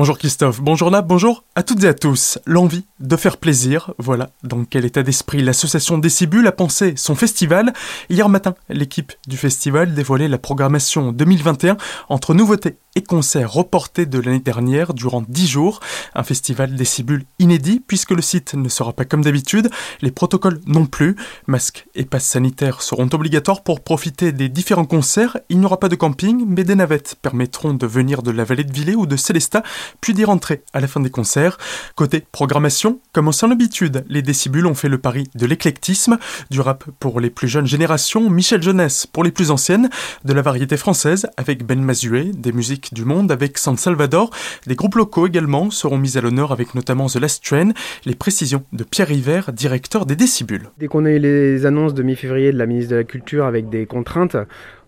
Bonjour Christophe, bonjour Nab, bonjour à toutes et à tous. L'envie de faire plaisir, voilà dans quel état d'esprit l'association Décibule a pensé son festival. Hier matin, l'équipe du festival dévoilait la programmation 2021 entre nouveautés et concerts reportés de l'année dernière durant 10 jours. Un festival Décibule inédit puisque le site ne sera pas comme d'habitude, les protocoles non plus. Masques et passes sanitaires seront obligatoires pour profiter des différents concerts. Il n'y aura pas de camping, mais des navettes permettront de venir de la vallée de Villers ou de Célestat puis d'y rentrer à la fin des concerts. Côté programmation, comme en l'habitude, les décibules ont fait le pari de l'éclectisme, du rap pour les plus jeunes générations, Michel Jeunesse pour les plus anciennes, de la variété française avec Ben Mazué, des musiques du monde avec San Salvador, des groupes locaux également seront mis à l'honneur avec notamment The Last Train, les précisions de Pierre River, directeur des décibules. Dès qu'on a eu les annonces de mi-février de la ministre de la Culture avec des contraintes,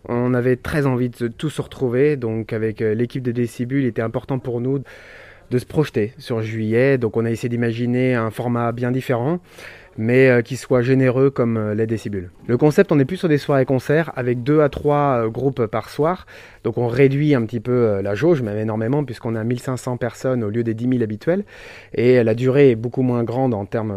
on avait très envie de tous se retrouver, donc avec euh, l'équipe de Décibule, il était important pour nous de se projeter sur juillet. Donc on a essayé d'imaginer un format bien différent mais euh, qui soit généreux comme euh, les décibules. Le concept, on est plus sur des soirées-concerts avec deux à trois groupes par soir. Donc on réduit un petit peu la jauge, même énormément, puisqu'on a 1500 personnes au lieu des 10 000 habituels. Et la durée est beaucoup moins grande en termes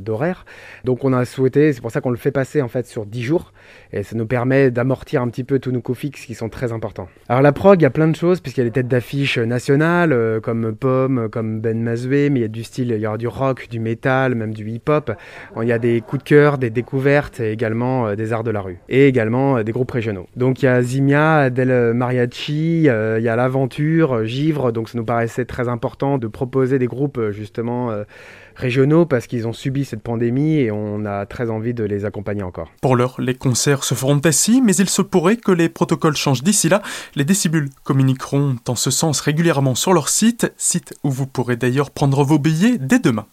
d'horaire. Donc on a souhaité, c'est pour ça qu'on le fait passer en fait sur 10 jours. Et ça nous permet d'amortir un petit peu tous nos coûts fixes qui sont très importants. Alors la prog, il y a plein de choses, puisqu'il y a des têtes d'affiche nationales, euh, comme Pomme, comme Ben Mazoué, mais il y a du style, il y aura du rock, du métal, même du hip-hop. Il y a des coups de cœur, des découvertes, et également euh, des arts de la rue. Et également euh, des groupes régionaux. Donc il y a Zimia, Del Mariachi, il y a l'Aventure, Givre, donc ça nous paraissait très important de proposer des groupes justement régionaux parce qu'ils ont subi cette pandémie et on a très envie de les accompagner encore. Pour l'heure, les concerts se feront ainsi, mais il se pourrait que les protocoles changent d'ici là. Les décibules communiqueront en ce sens régulièrement sur leur site, site où vous pourrez d'ailleurs prendre vos billets dès demain.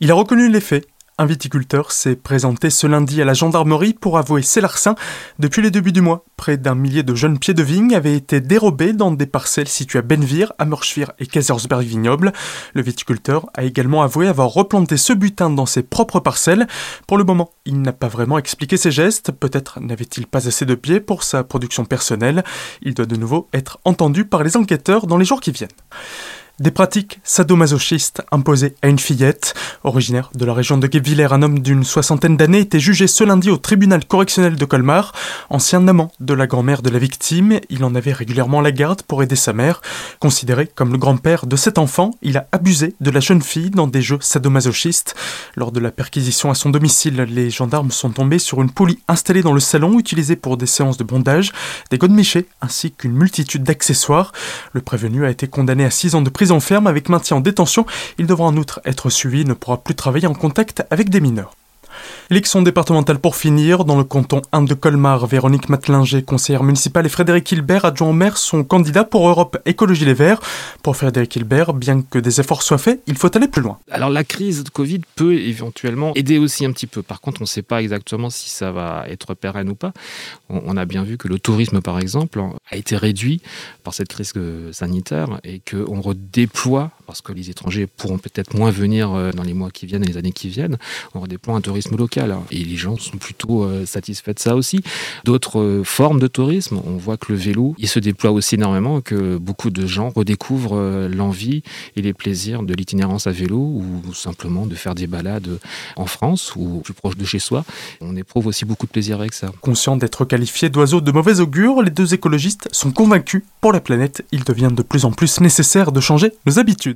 Il a reconnu les faits un viticulteur s'est présenté ce lundi à la gendarmerie pour avouer ses larcins. Depuis les débuts du mois, près d'un millier de jeunes pieds de vigne avaient été dérobés dans des parcelles situées à Benvire, à Mörschwir et Kaisersberg vignoble. Le viticulteur a également avoué avoir replanté ce butin dans ses propres parcelles. Pour le moment, il n'a pas vraiment expliqué ses gestes. Peut-être n'avait-il pas assez de pieds pour sa production personnelle. Il doit de nouveau être entendu par les enquêteurs dans les jours qui viennent. Des pratiques sadomasochistes imposées à une fillette. Originaire de la région de Guebwiller, un homme d'une soixantaine d'années était jugé ce lundi au tribunal correctionnel de Colmar. Ancien amant de la grand-mère de la victime, il en avait régulièrement la garde pour aider sa mère. Considéré comme le grand-père de cet enfant, il a abusé de la jeune fille dans des jeux sadomasochistes. Lors de la perquisition à son domicile, les gendarmes sont tombés sur une poulie installée dans le salon utilisée pour des séances de bondage, des godemichés ainsi qu'une multitude d'accessoires. Le prévenu a été condamné à 6 ans de prison en ferme avec maintien en détention. Il devra en outre être suivi et ne pourra plus travailler en contact avec des mineurs. Élection départementale pour finir. Dans le canton 1 de Colmar, Véronique Matelinger, conseillère municipale, et Frédéric Hilbert, adjoint au maire, sont candidats pour Europe Écologie Les Verts. Pour Frédéric Hilbert, bien que des efforts soient faits, il faut aller plus loin. Alors la crise de Covid peut éventuellement aider aussi un petit peu. Par contre, on ne sait pas exactement si ça va être pérenne ou pas. On a bien vu que le tourisme, par exemple, a été réduit par cette crise sanitaire et qu'on redéploie, parce que les étrangers pourront peut-être moins venir euh, dans les mois qui viennent et les années qui viennent, on redéploie un tourisme local. Hein. Et les gens sont plutôt euh, satisfaits de ça aussi. D'autres euh, formes de tourisme, on voit que le vélo, il se déploie aussi énormément, que beaucoup de gens redécouvrent l'envie et les plaisirs de l'itinérance à vélo ou simplement de faire des balades en France ou plus proche de chez soi. On éprouve aussi beaucoup de plaisir avec ça. Conscient d'être qualifiés d'oiseaux de mauvais augure, les deux écologistes sont convaincus pour la planète, il devient de plus en plus nécessaire de changer nos habitudes.